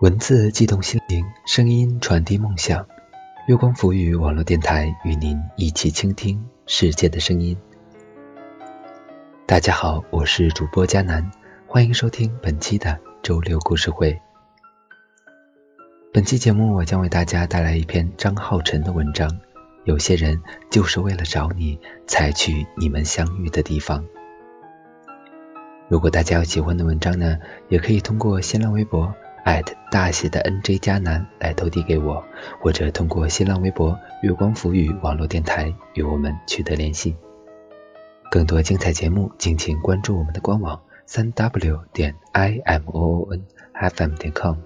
文字悸动心灵，声音传递梦想。月光浮语网络电台与您一起倾听世界的声音。大家好，我是主播佳楠，欢迎收听本期的周六故事会。本期节目我将为大家带来一篇张浩晨的文章。有些人就是为了找你才去你们相遇的地方。如果大家有喜欢的文章呢，也可以通过新浪微博艾特。大写的 N J 加南来投递给我，或者通过新浪微博“月光浮语”网络电台与我们取得联系。更多精彩节目，敬请关注我们的官网：三 W 点 I M O O N F M 点 com。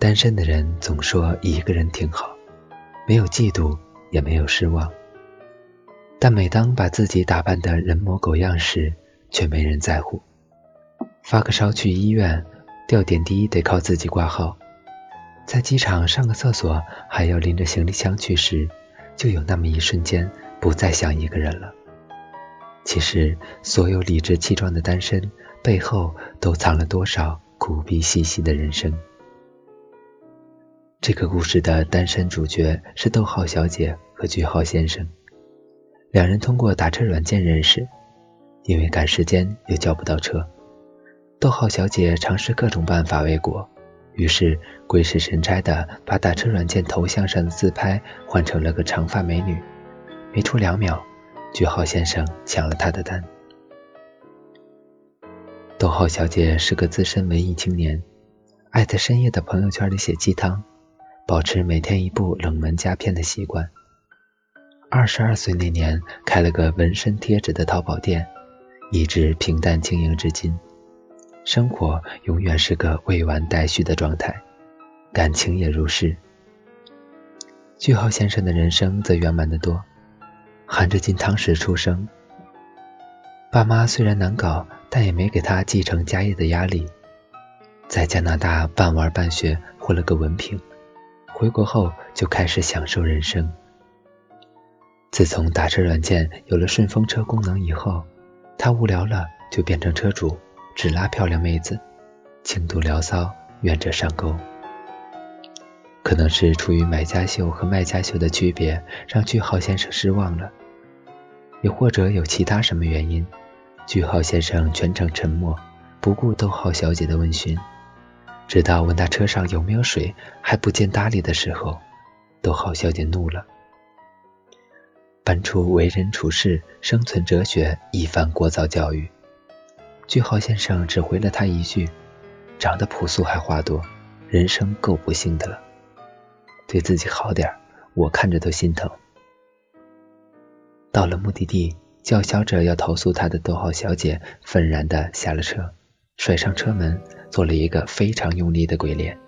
单身的人总说一个人挺好，没有嫉妒，也没有失望。但每当把自己打扮的人模狗样时，却没人在乎。发个烧去医院，吊点滴得靠自己挂号，在机场上个厕所还要拎着行李箱去时，就有那么一瞬间不再像一个人了。其实，所有理直气壮的单身背后，都藏了多少苦逼兮兮的人生。这个故事的单身主角是逗号小姐和句号先生，两人通过打车软件认识，因为赶时间又叫不到车，逗号小姐尝试各种办法未果，于是鬼使神差的把打车软件头像上的自拍换成了个长发美女，没出两秒，句号先生抢了她的单。逗号小姐是个资深文艺青年，爱在深夜的朋友圈里写鸡汤。保持每天一部冷门佳片的习惯。二十二岁那年，开了个纹身贴纸的淘宝店，一直平淡经营至今。生活永远是个未完待续的状态，感情也如是。句号先生的人生则圆满得多，含着金汤匙出生，爸妈虽然难搞，但也没给他继承家业的压力。在加拿大半玩半学，混了个文凭。回国后就开始享受人生。自从打车软件有了顺风车功能以后，他无聊了就变成车主，只拉漂亮妹子，轻度聊骚，愿者上钩。可能是出于买家秀和卖家秀的区别，让句号先生失望了，也或者有其他什么原因，句号先生全程沉默，不顾逗号小姐的问询。直到问他车上有没有水还不见搭理的时候，逗号小姐怒了，搬出为人处事、生存哲学一番聒噪教育。句号先生只回了他一句：“长得朴素还话多，人生够不幸的了，对自己好点我看着都心疼。”到了目的地，叫嚣着要投诉他的逗号小姐愤然的下了车，甩上车门。做了一个非常用力的鬼脸，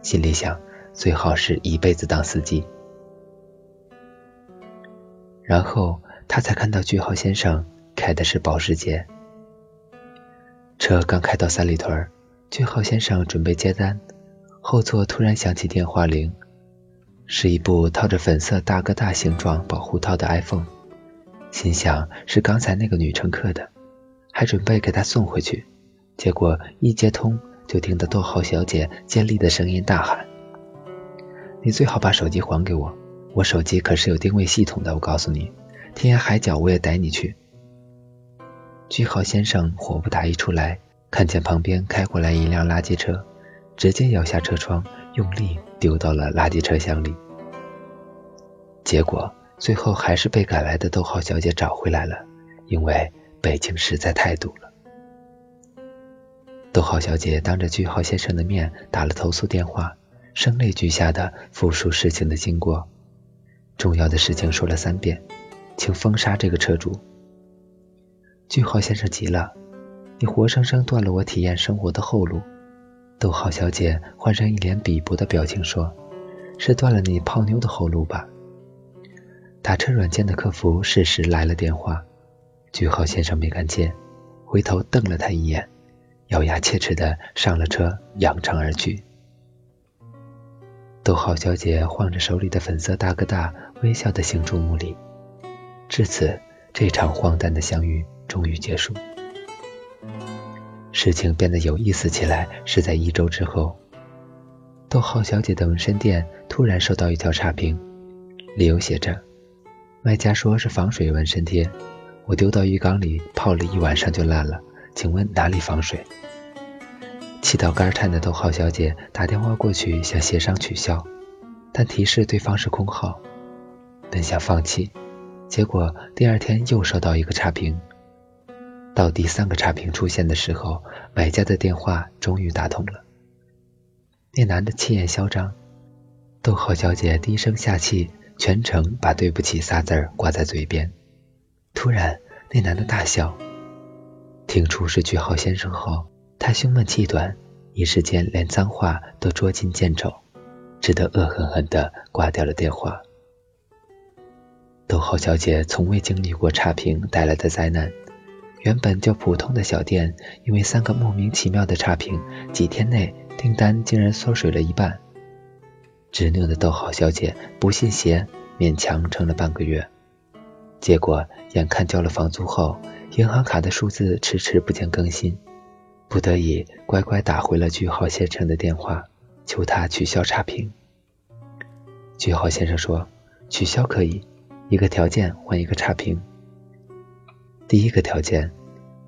心里想最好是一辈子当司机。然后他才看到句号先生开的是保时捷。车刚开到三里屯，句号先生准备接单，后座突然响起电话铃，是一部套着粉色大哥大形状保护套的 iPhone，心想是刚才那个女乘客的，还准备给她送回去。结果一接通，就听到逗号小姐尖利的声音大喊：“你最好把手机还给我，我手机可是有定位系统的，我告诉你，天涯海角我也带你去。”句号先生火不打一处来，看见旁边开过来一辆垃圾车，直接摇下车窗，用力丢到了垃圾车厢里。结果最后还是被赶来的逗号小姐找回来了，因为北京实在太堵了。逗号小姐当着句号先生的面打了投诉电话，声泪俱下的复述事情的经过，重要的事情说了三遍，请封杀这个车主。句号先生急了，你活生生断了我体验生活的后路。逗号小姐换上一脸鄙薄的表情说：“是断了你泡妞的后路吧？”打车软件的客服适时来了电话，句号先生没看见，回头瞪了他一眼，咬牙切齿的上了车，扬长而去。逗号小姐晃着手里的粉色大哥大，微笑的行注目礼。至此，这场荒诞的相遇终于结束。事情变得有意思起来是在一周之后，逗号小姐的纹身店突然收到一条差评，理由写着：“卖家说是防水纹身贴，我丢到浴缸里泡了一晚上就烂了，请问哪里防水？”气到肝颤的逗号小姐打电话过去想协商取消，但提示对方是空号，本想放弃，结果第二天又收到一个差评。到第三个差评出现的时候，买家的电话终于打通了。那男的气焰嚣张，逗号小姐低声下气，全程把对不起仨字挂在嘴边。突然，那男的大笑，听出是句号先生后。他胸闷气短，一时间连脏话都捉襟见肘，只得恶狠狠地挂掉了电话。逗号小姐从未经历过差评带来的灾难，原本就普通的小店，因为三个莫名其妙的差评，几天内订单竟然缩水了一半。执拗的逗号小姐不信邪，勉强撑了半个月，结果眼看交了房租后，银行卡的数字迟迟不见更新。不得已，乖乖打回了句号先生的电话，求他取消差评。句号先生说：“取消可以，一个条件换一个差评。第一个条件，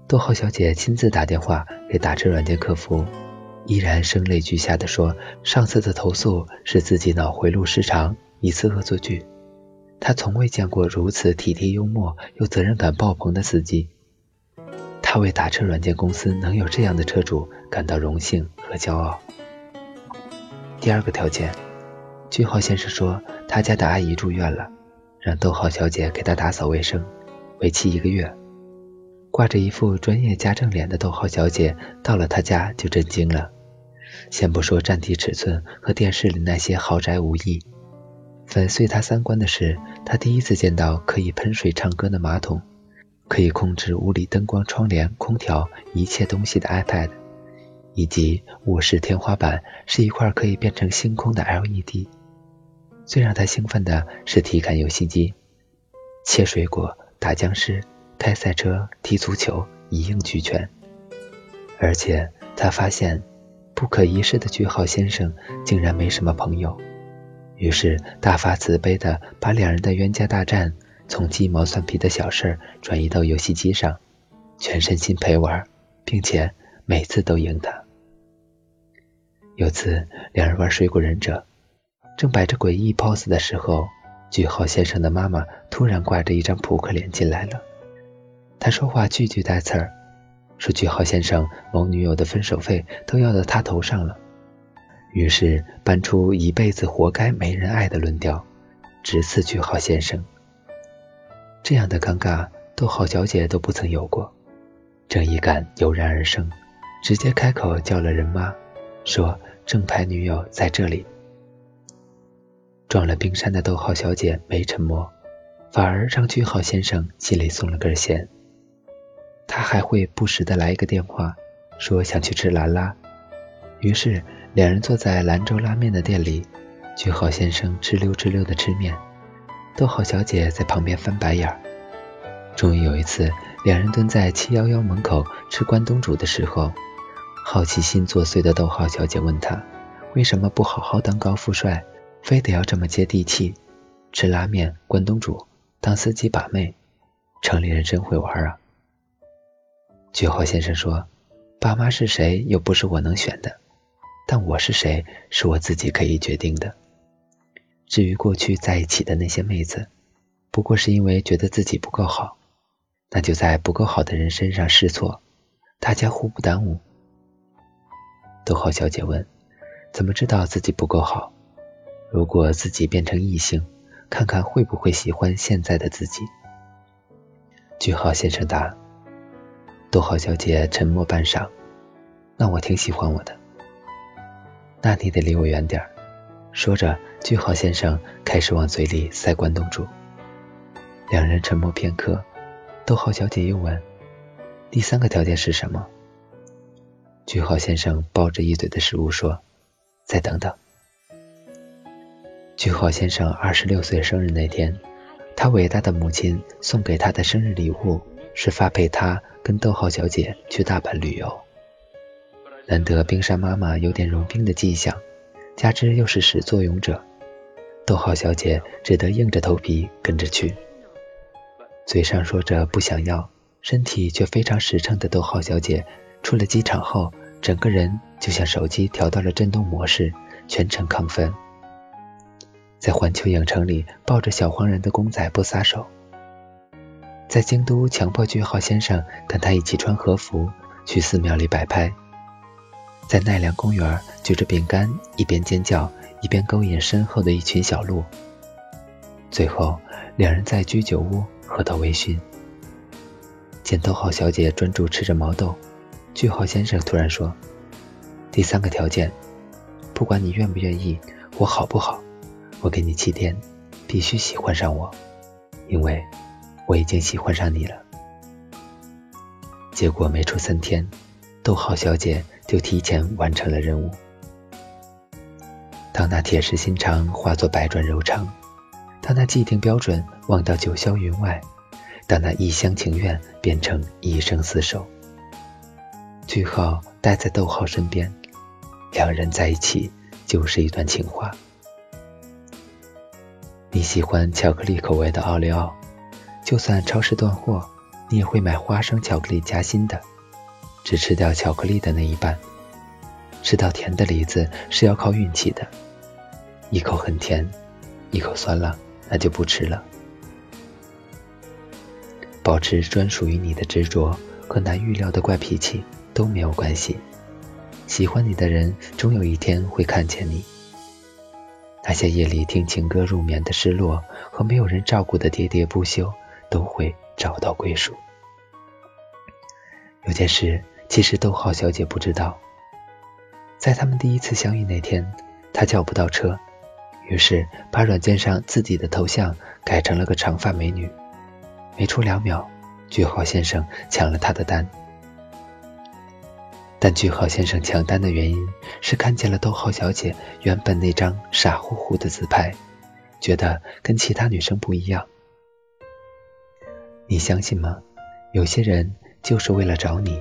逗号小姐亲自打电话给打车软件客服，依然声泪俱下的说，上次的投诉是自己脑回路失常，一次恶作剧。她从未见过如此体贴幽默又责任感爆棚的司机。”他为打车软件公司能有这样的车主感到荣幸和骄傲。第二个条件，句号先生说他家的阿姨住院了，让逗号小姐给他打扫卫生，为期一个月。挂着一副专业家政脸的逗号小姐到了他家就震惊了。先不说占地尺寸和电视里那些豪宅无异，粉碎他三观的是，他第一次见到可以喷水唱歌的马桶。可以控制屋里灯光、窗帘、空调一切东西的 iPad，以及卧室天花板是一块可以变成星空的 LED。最让他兴奋的是体感游戏机，切水果、打僵尸、开赛车、踢足球一应俱全。而且他发现不可一世的句号先生竟然没什么朋友，于是大发慈悲的把两人的冤家大战。从鸡毛蒜皮的小事儿转移到游戏机上，全身心陪玩，并且每次都赢他。有次两人玩水果忍者，正摆着诡异 pose 的时候，句号先生的妈妈突然挂着一张扑克脸进来了。他说话句句带刺儿，说句号先生某女友的分手费都要到他头上了，于是搬出一辈子活该没人爱的论调，直刺句号先生。这样的尴尬，逗号小姐都不曾有过，正义感油然而生，直接开口叫了人妈，说正牌女友在这里。撞了冰山的逗号小姐没沉默，反而让句号先生心里松了根弦。他还会不时的来一个电话，说想去吃兰拉。于是两人坐在兰州拉面的店里，句号先生哧溜哧溜的吃面。逗号小姐在旁边翻白眼儿。终于有一次，两人蹲在七幺幺门口吃关东煮的时候，好奇心作祟的逗号小姐问他：“为什么不好好当高富帅，非得要这么接地气，吃拉面、关东煮，当司机把妹？城里人真会玩啊！”句号先生说：“爸妈是谁又不是我能选的，但我是谁是我自己可以决定的。”至于过去在一起的那些妹子，不过是因为觉得自己不够好，那就在不够好的人身上试错，大家互不耽误。逗号小姐问：“怎么知道自己不够好？如果自己变成异性，看看会不会喜欢现在的自己？”句号先生答：“逗号小姐沉默半晌，那我挺喜欢我的。那你得离我远点儿。说着，句号先生开始往嘴里塞关东煮。两人沉默片刻，逗号小姐又问：“第三个条件是什么？”句号先生抱着一嘴的食物说：“再等等。”句号先生二十六岁生日那天，他伟大的母亲送给他的生日礼物是发配他跟逗号小姐去大阪旅游。难得冰山妈妈有点融冰的迹象，加之又是始作俑者，逗号小姐只得硬着头皮跟着去。嘴上说着不想要，身体却非常实诚的逗号小姐，出了机场后，整个人就像手机调到了震动模式，全程亢奋。在环球影城里抱着小黄人的公仔不撒手，在京都强迫句号先生跟他一起穿和服去寺庙里摆拍，在奈良公园举着饼干一边尖叫一边勾引身后的一群小鹿，最后两人在居酒屋喝到微醺。见逗号小姐专注吃着毛豆，句号先生突然说：“第三个条件，不管你愿不愿意，我好不好？”我给你七天，必须喜欢上我，因为我已经喜欢上你了。结果没出三天，逗号小姐就提前完成了任务。当那铁石心肠化作百转柔肠，当那既定标准忘到九霄云外，当那一厢情愿变成一生厮守，句号待在逗号身边，两人在一起就是一段情话。你喜欢巧克力口味的奥利奥，就算超市断货，你也会买花生巧克力夹心的，只吃掉巧克力的那一半。吃到甜的梨子是要靠运气的，一口很甜，一口酸了，那就不吃了。保持专属于你的执着和难预料的怪脾气都没有关系，喜欢你的人终有一天会看见你。那些夜里听情歌入眠的失落和没有人照顾的喋喋不休，都会找到归属。有件事，其实逗号小姐不知道，在他们第一次相遇那天，她叫不到车，于是把软件上自己的头像改成了个长发美女。没出两秒，句号先生抢了她的单。但句号先生抢单的原因是看见了逗号小姐原本那张傻乎乎的自拍，觉得跟其他女生不一样。你相信吗？有些人就是为了找你，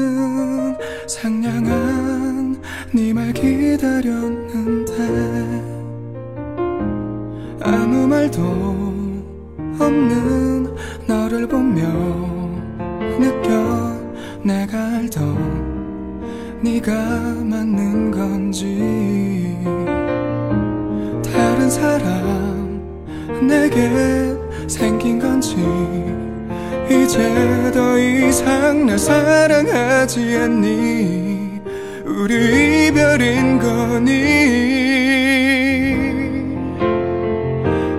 상냥한 네 말 기다렸는데 아무 말도 없는 너를 보며 느껴 내가 알던 네가 맞는 건지 다른 사람 내게 생긴 건지 이제 더 이상 날 사랑하지 않니 우리 이별인 거니?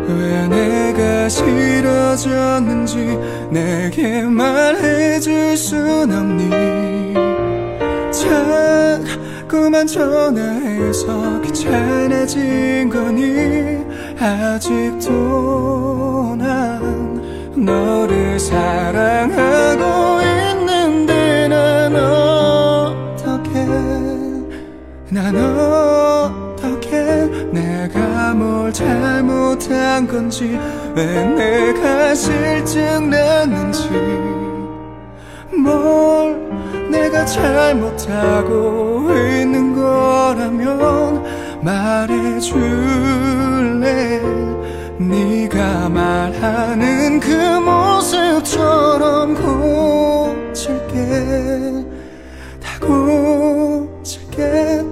왜 내가 싫어졌는지 내게 말해줄 순 없니? 자꾸만 전화해서 귀찮아진 거니? 아직도 난 너를 사랑하고 있는데 난 난 어떻게 내가 뭘 잘못한 건지 왜 내가 실증 났는지. 뭘 내가 잘못하고 있는 거라면 말해줄래? 네가 말하는 그 모습처럼 고칠게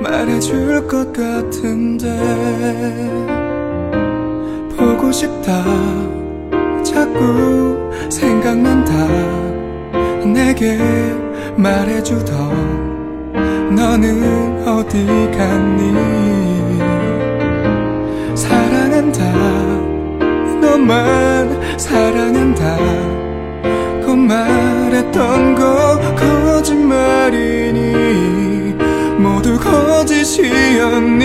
말해줄 것 같은데 보고 싶다. 자꾸 생각난다. 내게 말해주던 너는 어디 갔니? 사랑한다. 너만 사랑한다. 그 말했던 거 거짓말이니. 거짓이었니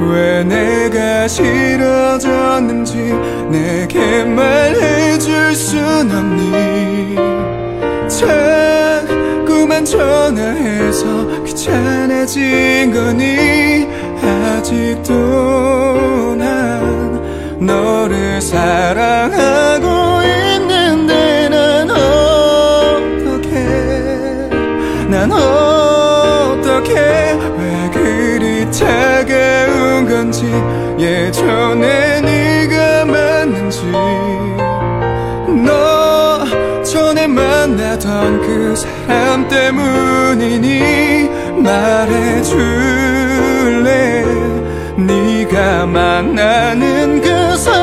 왜 내가 싫어졌는지 내게 말해줄 순 없니? 자꾸만 전화해서 귀찮아진 거니? 아직도 난 너를 사랑하고 건지 예전에 네가 맞는지. 만나던 그 사람 때문이니 말해줄래? 네가 만나는 그 사람